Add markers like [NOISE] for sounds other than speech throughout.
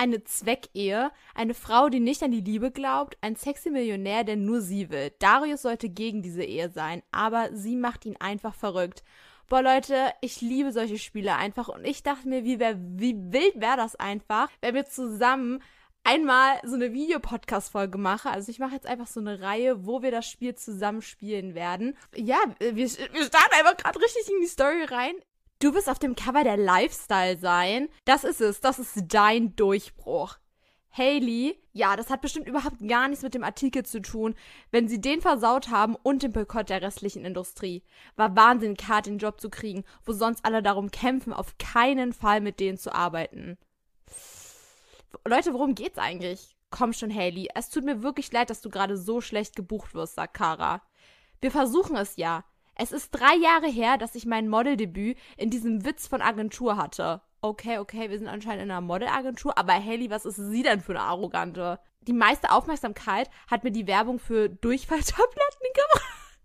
Eine Zweckehe, eine Frau, die nicht an die Liebe glaubt, ein sexy Millionär, der nur sie will. Darius sollte gegen diese Ehe sein, aber sie macht ihn einfach verrückt. Boah, Leute, ich liebe solche Spiele einfach und ich dachte mir, wie, wär, wie wild wäre das einfach, wenn wir zusammen einmal so eine Videopodcast-Folge machen. Also ich mache jetzt einfach so eine Reihe, wo wir das Spiel zusammen spielen werden. Ja, wir, wir starten einfach gerade richtig in die Story rein. Du bist auf dem Cover der Lifestyle sein. Das ist es. Das ist dein Durchbruch. Haley, ja, das hat bestimmt überhaupt gar nichts mit dem Artikel zu tun, wenn sie den versaut haben und den Boykott der restlichen Industrie. War Wahnsinn, Kat den Job zu kriegen, wo sonst alle darum kämpfen, auf keinen Fall mit denen zu arbeiten. Leute, worum geht's eigentlich? Komm schon, Haley. Es tut mir wirklich leid, dass du gerade so schlecht gebucht wirst, sagt Kara. Wir versuchen es ja. Es ist drei Jahre her, dass ich mein Modeldebüt in diesem Witz von Agentur hatte. Okay, okay, wir sind anscheinend in einer Modelagentur, aber Haley, was ist sie denn für eine Arrogante? Die meiste Aufmerksamkeit hat mir die Werbung für Durchfalltabletten [LAUGHS] gebracht.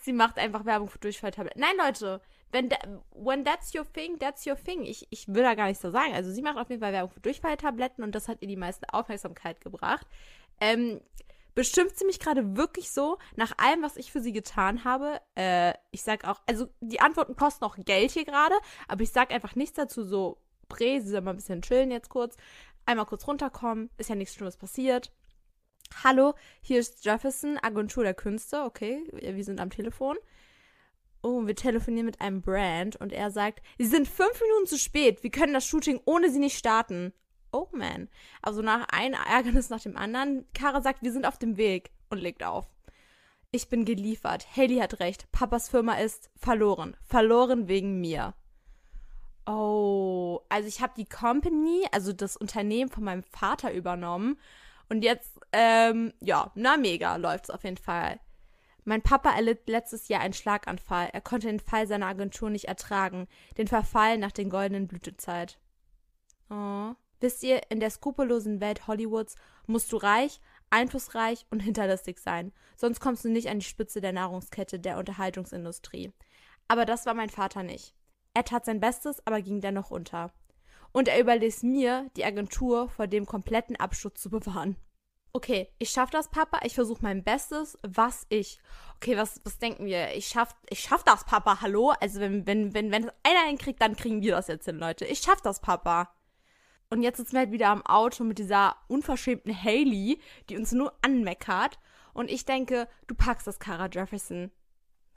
sie macht einfach Werbung für Durchfalltabletten. Nein, Leute, wenn da, when that's your thing, that's your thing. Ich, ich will da gar nichts so sagen. Also sie macht auf jeden Fall Werbung für Durchfalltabletten und das hat ihr die meiste Aufmerksamkeit gebracht. Ähm, beschimpft sie mich gerade wirklich so, nach allem, was ich für sie getan habe. Äh, ich sag auch, also die Antworten kosten auch Geld hier gerade, aber ich sag einfach nichts dazu, so, Prä, sie soll mal ein bisschen chillen jetzt kurz, einmal kurz runterkommen, ist ja nichts Schlimmes passiert. Hallo, hier ist Jefferson, Agentur der Künste, okay, wir sind am Telefon. Oh, wir telefonieren mit einem Brand und er sagt, sie sind fünf Minuten zu spät, wir können das Shooting ohne sie nicht starten oh man. Also nach einem Ärgernis nach dem anderen. Kara sagt, wir sind auf dem Weg und legt auf. Ich bin geliefert. Haley hat recht. Papas Firma ist verloren. Verloren wegen mir. Oh, also ich habe die Company, also das Unternehmen von meinem Vater übernommen. Und jetzt, ähm, ja, na mega, läuft's auf jeden Fall. Mein Papa erlitt letztes Jahr einen Schlaganfall. Er konnte den Fall seiner Agentur nicht ertragen. Den Verfall nach den goldenen Blütezeit. Oh. Wisst ihr, in der skrupellosen Welt Hollywoods musst du reich, einflussreich und hinterlistig sein, sonst kommst du nicht an die Spitze der Nahrungskette der Unterhaltungsindustrie. Aber das war mein Vater nicht. Er tat sein Bestes, aber ging dennoch unter. Und er überließ mir, die Agentur vor dem kompletten Absturz zu bewahren. Okay, ich schaff das, Papa. Ich versuche mein Bestes, was ich. Okay, was, was denken wir? Ich schaff, ich schaff das, Papa. Hallo? Also wenn, wenn, wenn, wenn es einer hinkriegt, dann kriegen wir das jetzt hin, Leute. Ich schaff das, Papa. Und jetzt sitzen wir halt wieder am Auto mit dieser unverschämten Haley, die uns nur anmeckert. Und ich denke, du packst das, Cara Jefferson.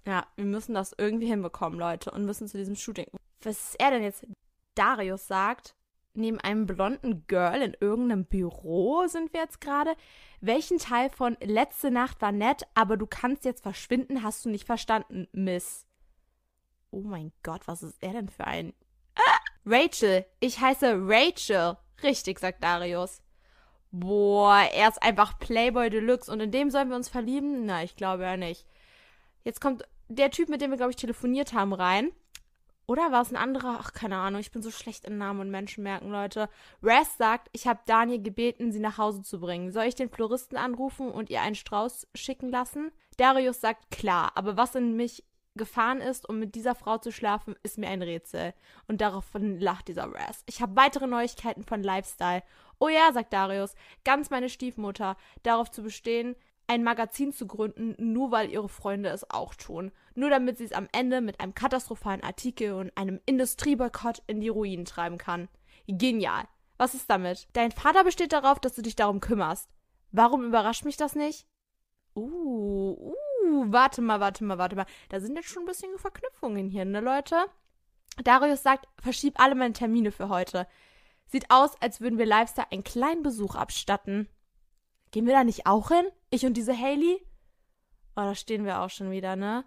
Ja, wir müssen das irgendwie hinbekommen, Leute, und müssen zu diesem Shooting. Was ist er denn jetzt? Darius sagt, neben einem blonden Girl in irgendeinem Büro sind wir jetzt gerade. Welchen Teil von letzte Nacht war nett, aber du kannst jetzt verschwinden, hast du nicht verstanden, Miss. Oh mein Gott, was ist er denn für ein Rachel, ich heiße Rachel. Richtig, sagt Darius. Boah, er ist einfach Playboy Deluxe und in dem sollen wir uns verlieben? Na, ich glaube ja nicht. Jetzt kommt der Typ, mit dem wir, glaube ich, telefoniert haben, rein. Oder war es ein anderer? Ach, keine Ahnung. Ich bin so schlecht in Namen und Menschen merken, Leute. Raz sagt, ich habe Daniel gebeten, sie nach Hause zu bringen. Soll ich den Floristen anrufen und ihr einen Strauß schicken lassen? Darius sagt, klar. Aber was in mich gefahren ist, um mit dieser Frau zu schlafen, ist mir ein Rätsel. Und daraufhin lacht dieser Raz. Ich habe weitere Neuigkeiten von Lifestyle. Oh ja, sagt Darius, ganz meine Stiefmutter, darauf zu bestehen, ein Magazin zu gründen, nur weil ihre Freunde es auch tun. Nur damit sie es am Ende mit einem katastrophalen Artikel und einem Industrieboykott in die Ruinen treiben kann. Genial. Was ist damit? Dein Vater besteht darauf, dass du dich darum kümmerst. Warum überrascht mich das nicht? Uh, uh, warte mal, warte mal, warte mal. Da sind jetzt schon ein bisschen Verknüpfungen hier, ne, Leute? Darius sagt, verschieb alle meine Termine für heute. Sieht aus, als würden wir Lifestyle einen kleinen Besuch abstatten. Gehen wir da nicht auch hin? Ich und diese Haley? Oh, da stehen wir auch schon wieder, ne?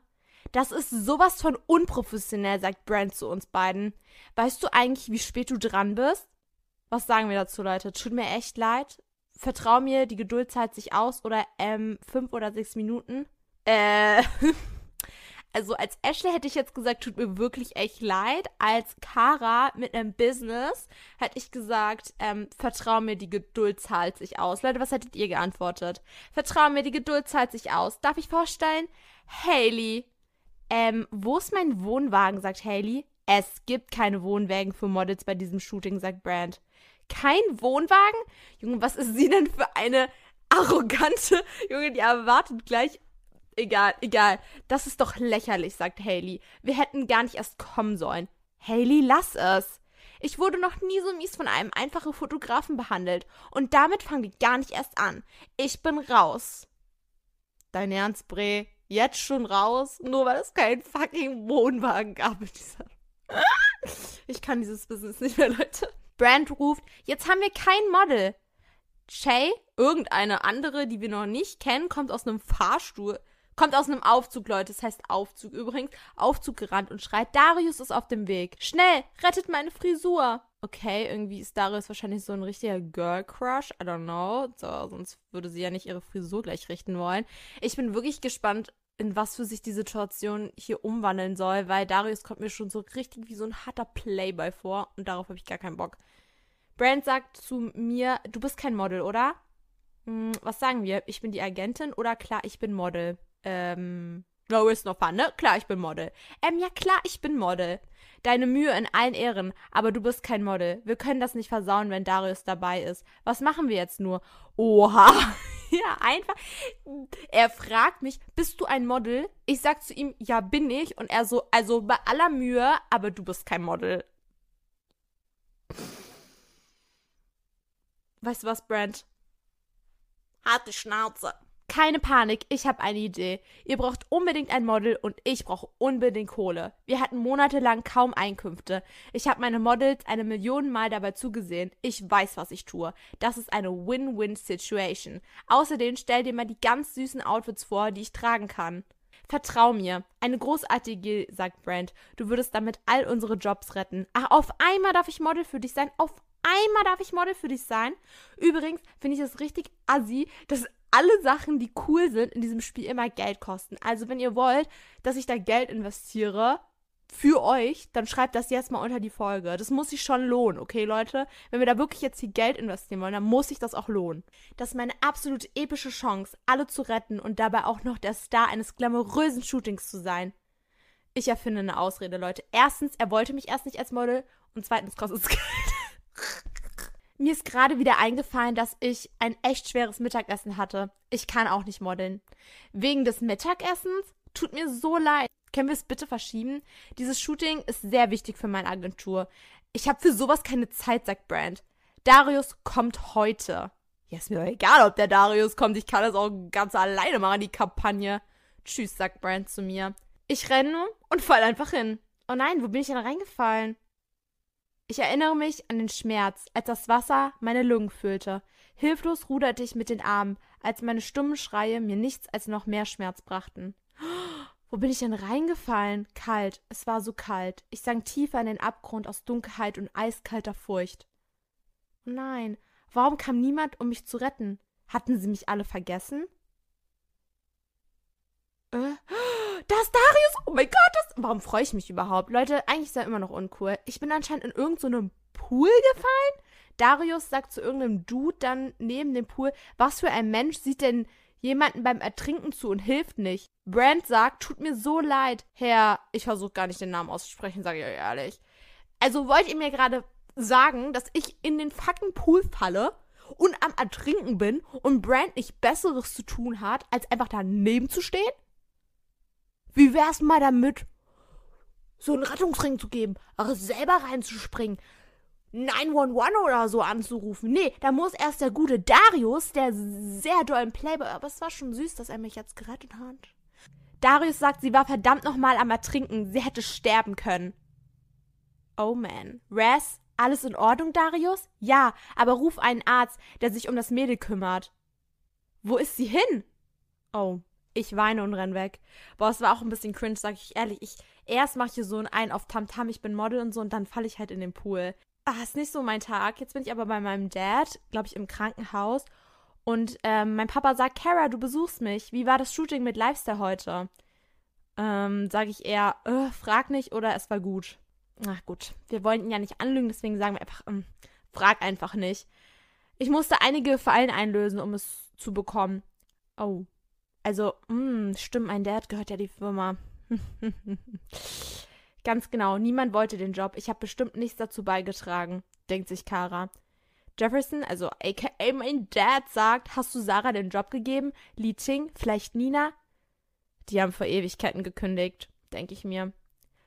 Das ist sowas von unprofessionell, sagt Brand zu uns beiden. Weißt du eigentlich, wie spät du dran bist? Was sagen wir dazu, Leute? Tut mir echt leid. Vertrau mir, die Geduld zahlt sich aus oder ähm, fünf oder sechs Minuten. Äh, [LAUGHS] also als Ashley hätte ich jetzt gesagt, tut mir wirklich echt leid. Als Kara mit einem Business hätte ich gesagt, ähm, vertrau mir, die Geduld zahlt sich aus. Leute, was hättet ihr geantwortet? Vertrau mir, die Geduld zahlt sich aus. Darf ich vorstellen? Haley. Ähm, wo ist mein Wohnwagen, sagt Haley. Es gibt keine Wohnwagen für Models bei diesem Shooting, sagt Brand. Kein Wohnwagen? Junge, was ist sie denn für eine arrogante [LAUGHS] Junge, die erwartet gleich Egal, egal. Das ist doch lächerlich, sagt Haley. Wir hätten gar nicht erst kommen sollen. Haley, lass es. Ich wurde noch nie so mies von einem einfachen Fotografen behandelt. Und damit fangen wir gar nicht erst an. Ich bin raus. Dein Ernst, Bre? Jetzt schon raus? Nur weil es keinen fucking Wohnwagen gab in dieser. [LAUGHS] ich kann dieses Business nicht mehr, Leute. Brand ruft, jetzt haben wir kein Model. Shay, irgendeine andere, die wir noch nicht kennen, kommt aus einem Fahrstuhl. Kommt aus einem Aufzug, Leute. Das heißt Aufzug übrigens. Aufzug gerannt und schreit, Darius ist auf dem Weg. Schnell, rettet meine Frisur. Okay, irgendwie ist Darius wahrscheinlich so ein richtiger Girl Crush. I don't know. So, sonst würde sie ja nicht ihre Frisur gleich richten wollen. Ich bin wirklich gespannt, in was für sich die Situation hier umwandeln soll, weil Darius kommt mir schon so richtig wie so ein harter Playboy vor und darauf habe ich gar keinen Bock. Brand sagt zu mir, du bist kein Model, oder? Hm, was sagen wir? Ich bin die Agentin oder klar, ich bin Model? Ähm, no risk, no fun, ne? Klar, ich bin Model. Ähm, ja klar, ich bin Model. Deine Mühe in allen Ehren, aber du bist kein Model. Wir können das nicht versauen, wenn Darius dabei ist. Was machen wir jetzt nur? Oha. [LAUGHS] ja, einfach. Er fragt mich, bist du ein Model? Ich sag zu ihm, ja, bin ich. Und er so, also bei aller Mühe, aber du bist kein Model. Weißt du was, Brent? Harte Schnauze. Keine Panik, ich habe eine Idee. Ihr braucht unbedingt ein Model und ich brauche unbedingt Kohle. Wir hatten monatelang kaum Einkünfte. Ich habe meine Models eine Million Mal dabei zugesehen. Ich weiß, was ich tue. Das ist eine Win-Win-Situation. Außerdem stell dir mal die ganz süßen Outfits vor, die ich tragen kann. Vertrau mir. Eine großartige, sagt Brand. Du würdest damit all unsere Jobs retten. Ach, auf einmal darf ich Model für dich sein. Auf einmal darf ich Model für dich sein. Übrigens finde ich es richtig assi, dass alle Sachen, die cool sind, in diesem Spiel immer Geld kosten. Also, wenn ihr wollt, dass ich da Geld investiere für euch, dann schreibt das jetzt mal unter die Folge. Das muss sich schon lohnen, okay, Leute? Wenn wir da wirklich jetzt hier Geld investieren wollen, dann muss sich das auch lohnen. Das ist meine absolut epische Chance, alle zu retten und dabei auch noch der Star eines glamourösen Shootings zu sein. Ich erfinde eine Ausrede, Leute. Erstens, er wollte mich erst nicht als Model und zweitens kostet es [LAUGHS] Geld. Mir ist gerade wieder eingefallen, dass ich ein echt schweres Mittagessen hatte. Ich kann auch nicht modeln. Wegen des Mittagessens? Tut mir so leid. Können wir es bitte verschieben? Dieses Shooting ist sehr wichtig für meine Agentur. Ich habe für sowas keine Zeit, sagt Brand. Darius kommt heute. Ja, ist mir doch egal, ob der Darius kommt. Ich kann das auch ganz alleine machen, die Kampagne. Tschüss, sagt Brand zu mir. Ich renne und fall einfach hin. Oh nein, wo bin ich denn reingefallen? Ich erinnere mich an den Schmerz, als das Wasser meine Lungen füllte. Hilflos ruderte ich mit den Armen, als meine stummen Schreie mir nichts als noch mehr Schmerz brachten. [GASPS] Wo bin ich denn reingefallen? Kalt, es war so kalt. Ich sank tiefer in den Abgrund aus Dunkelheit und eiskalter Furcht. Oh nein, warum kam niemand, um mich zu retten? Hatten sie mich alle vergessen? Äh? Das Darius! Oh mein Gott, das. Warum freue ich mich überhaupt? Leute, eigentlich ist er immer noch uncool. Ich bin anscheinend in irgendeinem so Pool gefallen. Darius sagt zu irgendeinem Dude dann neben dem Pool, was für ein Mensch sieht denn jemanden beim Ertrinken zu und hilft nicht? Brand sagt, tut mir so leid. Herr, ich versuche gar nicht den Namen auszusprechen, sage ich euch ehrlich. Also wollt ihr mir gerade sagen, dass ich in den fucking Pool falle und am Ertrinken bin und Brand nicht Besseres zu tun hat, als einfach daneben zu stehen? Wie wär's mal damit, so einen Rettungsring zu geben, auch selber reinzuspringen, 911 oder so anzurufen. Nee, da muss erst der gute Darius, der sehr doll im Playboy, aber es war schon süß, dass er mich jetzt gerettet hat. Darius sagt, sie war verdammt nochmal am Ertrinken. Sie hätte sterben können. Oh man. Raz, alles in Ordnung, Darius? Ja, aber ruf einen Arzt, der sich um das Mädel kümmert. Wo ist sie hin? Oh, ich weine und renn weg. Boah, es war auch ein bisschen cringe, sag ich ehrlich. Ich, erst mache hier so ein auf Tamtam, ich bin Model und so, und dann falle ich halt in den Pool ah, ist nicht so mein Tag. Jetzt bin ich aber bei meinem Dad, glaube ich, im Krankenhaus. Und ähm, mein Papa sagt, Kara, du besuchst mich. Wie war das Shooting mit Lifestyle heute? Ähm, sage ich eher, äh, frag nicht oder es war gut. Ach gut, wir wollen ihn ja nicht anlügen, deswegen sagen wir einfach, ähm, frag einfach nicht. Ich musste einige Fallen einlösen, um es zu bekommen. Oh. Also, mh, hm, stimmt, mein Dad gehört ja die Firma. [LAUGHS] Ganz genau, niemand wollte den Job. Ich habe bestimmt nichts dazu beigetragen, denkt sich Kara. Jefferson, also aka mein Dad, sagt, hast du Sarah den Job gegeben? Li Ting, vielleicht Nina? Die haben vor Ewigkeiten gekündigt, denke ich mir.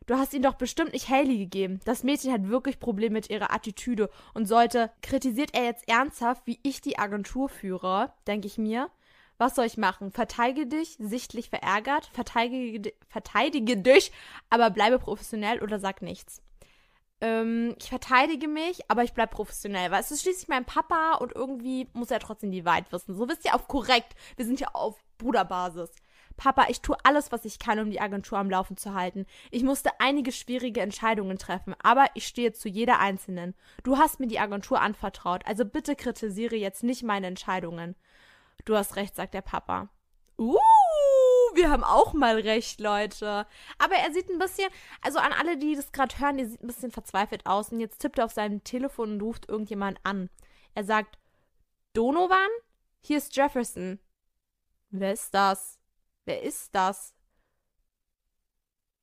Du hast ihn doch bestimmt nicht Haley gegeben. Das Mädchen hat wirklich Probleme mit ihrer Attitüde und sollte. Kritisiert er jetzt ernsthaft, wie ich die Agentur führe, denke ich mir. Was soll ich machen? Verteidige dich, sichtlich verärgert, verteidige, verteidige dich, aber bleibe professionell oder sag nichts. Ähm, ich verteidige mich, aber ich bleibe professionell, weil es ist schließlich mein Papa und irgendwie muss er trotzdem die Wahrheit wissen. So wisst ihr auf korrekt. Wir sind ja auf Bruderbasis. Papa, ich tue alles, was ich kann, um die Agentur am Laufen zu halten. Ich musste einige schwierige Entscheidungen treffen, aber ich stehe zu jeder einzelnen. Du hast mir die Agentur anvertraut, also bitte kritisiere jetzt nicht meine Entscheidungen. Du hast recht, sagt der Papa. Uh, wir haben auch mal recht, Leute. Aber er sieht ein bisschen, also an alle, die das gerade hören, der sieht ein bisschen verzweifelt aus. Und jetzt tippt er auf seinem Telefon und ruft irgendjemand an. Er sagt, Donovan? Hier ist Jefferson. Wer ist das? Wer ist das?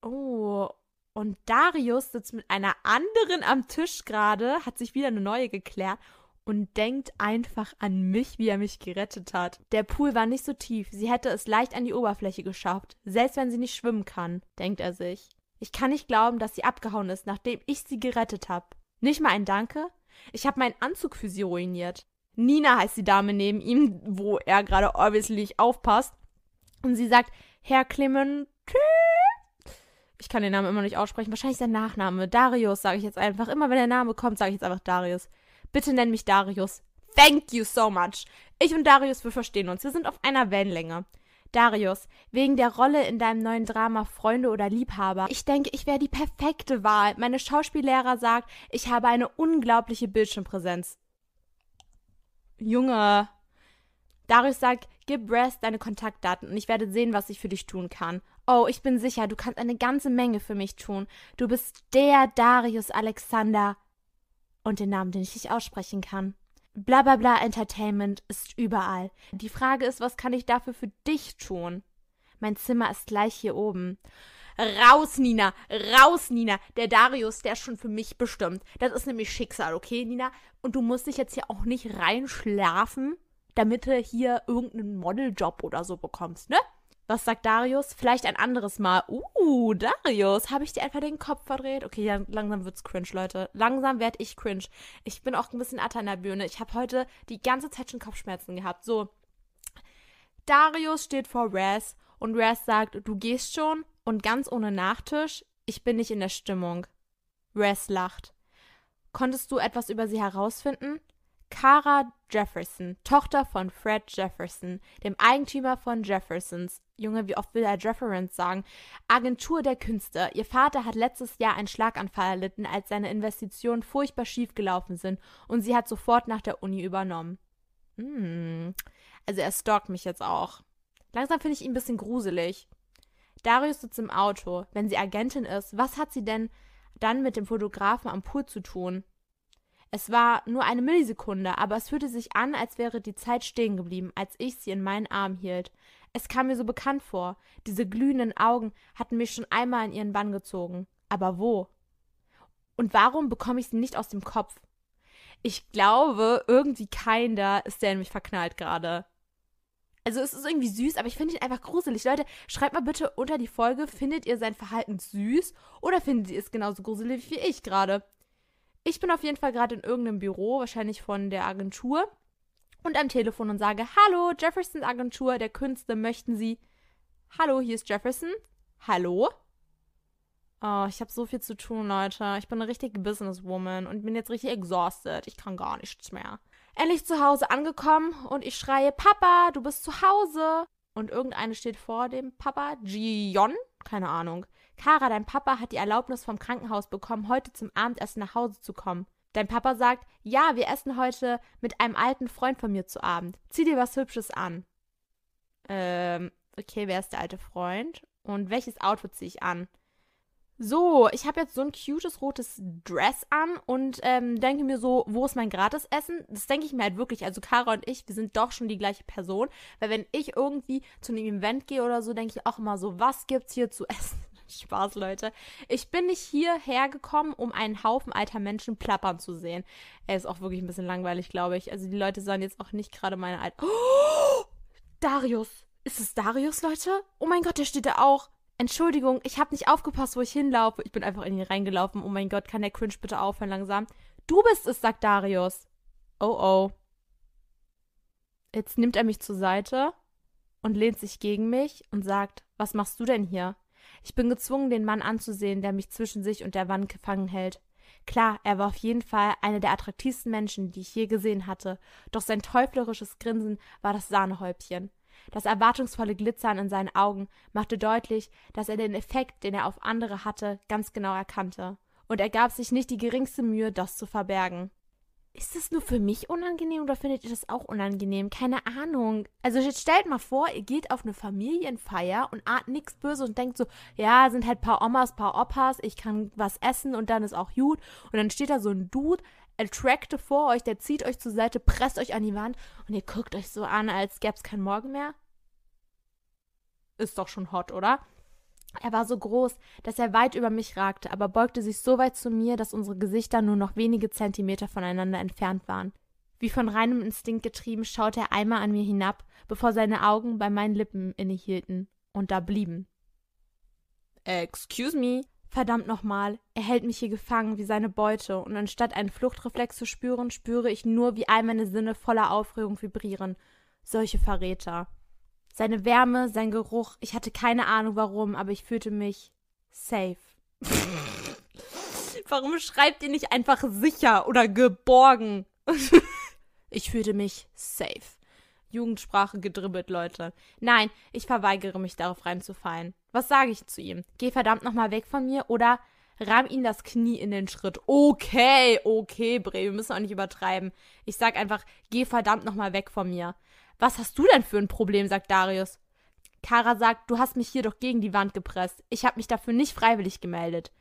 Oh, und Darius sitzt mit einer anderen am Tisch gerade, hat sich wieder eine neue geklärt und denkt einfach an mich, wie er mich gerettet hat. Der Pool war nicht so tief, sie hätte es leicht an die Oberfläche geschafft, selbst wenn sie nicht schwimmen kann, denkt er sich. Ich kann nicht glauben, dass sie abgehauen ist, nachdem ich sie gerettet habe. Nicht mal ein Danke? Ich habe meinen Anzug für sie ruiniert. Nina heißt die Dame neben ihm, wo er gerade obviously aufpasst. Und sie sagt, Herr Clement. Ich kann den Namen immer nicht aussprechen. Wahrscheinlich sein Nachname. Darius, sage ich jetzt einfach. Immer wenn der Name kommt, sage ich jetzt einfach Darius. Bitte nenn mich Darius. Thank you so much. Ich und Darius, wir verstehen uns. Wir sind auf einer Wellenlänge. Darius, wegen der Rolle in deinem neuen Drama Freunde oder Liebhaber. Ich denke, ich wäre die perfekte Wahl. Meine Schauspiellehrer sagt, ich habe eine unglaubliche Bildschirmpräsenz. Junge. Darius sagt, gib Rest deine Kontaktdaten und ich werde sehen, was ich für dich tun kann. Oh, ich bin sicher, du kannst eine ganze Menge für mich tun. Du bist der Darius Alexander und den Namen, den ich nicht aussprechen kann. Blablabla Entertainment ist überall. Die Frage ist, was kann ich dafür für dich tun? Mein Zimmer ist gleich hier oben. Raus, Nina! Raus, Nina! Der Darius, der ist schon für mich bestimmt. Das ist nämlich Schicksal, okay, Nina? Und du musst dich jetzt hier auch nicht reinschlafen, damit du hier irgendeinen Modeljob oder so bekommst, ne? Was sagt Darius? Vielleicht ein anderes Mal. Uh, Darius, habe ich dir einfach den Kopf verdreht? Okay, ja, langsam wird's cringe, Leute. Langsam werd ich cringe. Ich bin auch ein bisschen atta in der Birne. Ich habe heute die ganze Zeit schon Kopfschmerzen gehabt. So. Darius steht vor Raz und Raz sagt, du gehst schon und ganz ohne Nachtisch, ich bin nicht in der Stimmung. Raz lacht. Konntest du etwas über sie herausfinden? Cara Jefferson, Tochter von Fred Jefferson, dem Eigentümer von Jeffersons, Junge, wie oft will er Jeffersons sagen, Agentur der Künste. Ihr Vater hat letztes Jahr einen Schlaganfall erlitten, als seine Investitionen furchtbar schief gelaufen sind und sie hat sofort nach der Uni übernommen. Hm. Also er stalkt mich jetzt auch. Langsam finde ich ihn ein bisschen gruselig. Darius sitzt im Auto. Wenn sie Agentin ist, was hat sie denn dann mit dem Fotografen am Pool zu tun? Es war nur eine Millisekunde, aber es fühlte sich an, als wäre die Zeit stehen geblieben, als ich sie in meinen Arm hielt. Es kam mir so bekannt vor. Diese glühenden Augen hatten mich schon einmal in ihren Bann gezogen. Aber wo? Und warum bekomme ich sie nicht aus dem Kopf? Ich glaube, irgendwie keiner ist der in mich verknallt gerade. Also es ist irgendwie süß, aber ich finde ihn einfach gruselig. Leute, schreibt mal bitte unter die Folge, findet ihr sein Verhalten süß oder findet ihr es genauso gruselig wie ich gerade? Ich bin auf jeden Fall gerade in irgendeinem Büro, wahrscheinlich von der Agentur, und am Telefon und sage, hallo, Jefferson Agentur der Künste, möchten Sie... Hallo, hier ist Jefferson. Hallo? Oh, ich habe so viel zu tun, Leute. Ich bin eine richtige Businesswoman und bin jetzt richtig exhausted. Ich kann gar nichts mehr. Endlich zu Hause angekommen und ich schreie, Papa, du bist zu Hause. Und irgendeine steht vor dem Papa, Gion, keine Ahnung. Kara, dein Papa hat die Erlaubnis vom Krankenhaus bekommen, heute zum Abendessen nach Hause zu kommen. Dein Papa sagt, ja, wir essen heute mit einem alten Freund von mir zu Abend. Zieh dir was Hübsches an. Ähm, okay, wer ist der alte Freund? Und welches Outfit ziehe ich an? So, ich habe jetzt so ein cutes rotes Dress an und ähm, denke mir so, wo ist mein Gratisessen? Das denke ich mir halt wirklich. Also Kara und ich, wir sind doch schon die gleiche Person. Weil wenn ich irgendwie zu einem Event gehe oder so, denke ich auch immer so, was gibt's hier zu [LAUGHS] essen? [LAUGHS] Spaß, Leute. Ich bin nicht hierher gekommen, um einen Haufen alter Menschen plappern zu sehen. Er ist auch wirklich ein bisschen langweilig, glaube ich. Also die Leute sahen jetzt auch nicht gerade meine alten. Oh! Darius! Ist es Darius, Leute? Oh mein Gott, der steht da auch. Entschuldigung, ich habe nicht aufgepasst, wo ich hinlaufe. Ich bin einfach in ihn reingelaufen. Oh mein Gott, kann der Cringe bitte aufhören langsam? Du bist es, sagt Darius. Oh oh. Jetzt nimmt er mich zur Seite und lehnt sich gegen mich und sagt, was machst du denn hier? Ich bin gezwungen, den Mann anzusehen, der mich zwischen sich und der Wand gefangen hält. Klar, er war auf jeden Fall einer der attraktivsten Menschen, die ich je gesehen hatte, doch sein teuflerisches Grinsen war das Sahnehäubchen. Das erwartungsvolle Glitzern in seinen Augen machte deutlich, dass er den Effekt, den er auf andere hatte, ganz genau erkannte. Und er gab sich nicht die geringste Mühe, das zu verbergen. Ist das nur für mich unangenehm oder findet ihr das auch unangenehm? Keine Ahnung. Also jetzt stellt mal vor, ihr geht auf eine Familienfeier und ahnt nichts Böses und denkt so, ja, sind halt paar Omas, paar Opas, ich kann was essen und dann ist auch gut. Und dann steht da so ein Dude, attractive vor euch, der zieht euch zur Seite, presst euch an die Wand und ihr guckt euch so an, als gäbe es keinen Morgen mehr. Ist doch schon hot, oder? Er war so groß, dass er weit über mich ragte, aber beugte sich so weit zu mir, dass unsere Gesichter nur noch wenige Zentimeter voneinander entfernt waren. Wie von reinem Instinkt getrieben, schaute er einmal an mir hinab, bevor seine Augen bei meinen Lippen innehielten und da blieben. Excuse me, Verdammt nochmal, er hält mich hier gefangen wie seine Beute, und anstatt einen Fluchtreflex zu spüren, spüre ich nur, wie all meine Sinne voller Aufregung vibrieren. Solche Verräter. Seine Wärme, sein Geruch, ich hatte keine Ahnung warum, aber ich fühlte mich safe. warum schreibt ihr nicht einfach sicher oder geborgen? [LAUGHS] ich fühlte mich safe. Jugendsprache gedribbelt, Leute. Nein, ich verweigere mich darauf reinzufallen. Was sage ich zu ihm? Geh verdammt nochmal weg von mir oder ramm ihn das Knie in den Schritt. Okay, okay, Bre, wir müssen auch nicht übertreiben. Ich sag einfach, geh verdammt nochmal weg von mir. Was hast du denn für ein Problem, sagt Darius. Kara sagt, du hast mich hier doch gegen die Wand gepresst. Ich habe mich dafür nicht freiwillig gemeldet.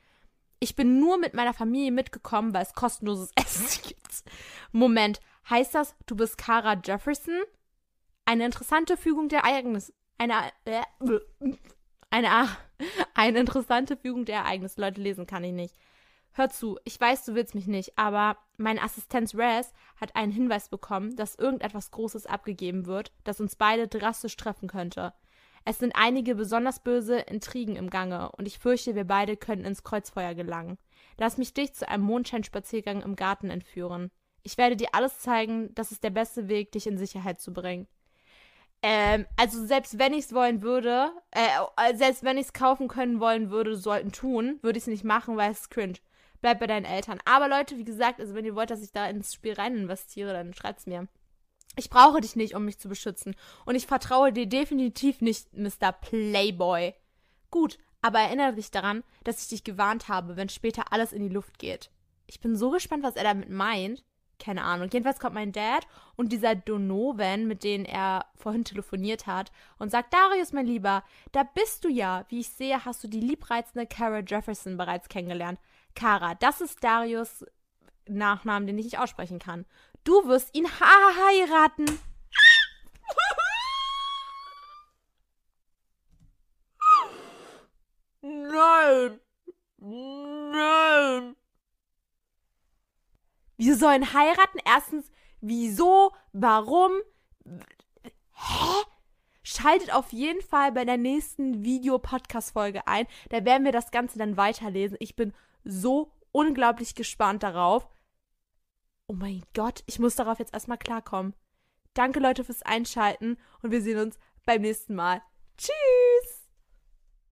Ich bin nur mit meiner Familie mitgekommen, weil es kostenloses [LAUGHS] Essen gibt. Moment, heißt das, du bist Kara Jefferson? Eine interessante Fügung der Ereignisse. Eine, äh, eine, [LAUGHS] eine interessante Fügung der Ereignisse. Leute, lesen kann ich nicht. Hör zu, ich weiß, du willst mich nicht, aber meine Assistenz Raz hat einen Hinweis bekommen, dass irgendetwas Großes abgegeben wird, das uns beide drastisch treffen könnte. Es sind einige besonders böse Intrigen im Gange und ich fürchte, wir beide können ins Kreuzfeuer gelangen. Lass mich dich zu einem Mondscheinspaziergang im Garten entführen. Ich werde dir alles zeigen, das ist der beste Weg, dich in Sicherheit zu bringen. Ähm, also selbst wenn ich es wollen würde, äh, selbst wenn ich es kaufen können wollen würde, sollten tun, würde ich es nicht machen, weil es cringe. Bleib bei deinen Eltern. Aber Leute, wie gesagt, also wenn ihr wollt, dass ich da ins Spiel rein investiere, dann schreibt's mir. Ich brauche dich nicht, um mich zu beschützen. Und ich vertraue dir definitiv nicht, Mr. Playboy. Gut, aber erinnere dich daran, dass ich dich gewarnt habe, wenn später alles in die Luft geht. Ich bin so gespannt, was er damit meint keine Ahnung. Jedenfalls kommt mein Dad und dieser Donovan, mit dem er vorhin telefoniert hat, und sagt, Darius, mein Lieber, da bist du ja. Wie ich sehe, hast du die liebreizende Kara Jefferson bereits kennengelernt. Kara, das ist Darius Nachnamen, den ich nicht aussprechen kann. Du wirst ihn heiraten. Nein. Nein. Wir sollen heiraten. Erstens, wieso? Warum? Hä? Schaltet auf jeden Fall bei der nächsten Video-Podcast-Folge ein. Da werden wir das Ganze dann weiterlesen. Ich bin so unglaublich gespannt darauf. Oh mein Gott, ich muss darauf jetzt erstmal klarkommen. Danke Leute fürs Einschalten und wir sehen uns beim nächsten Mal. Tschüss!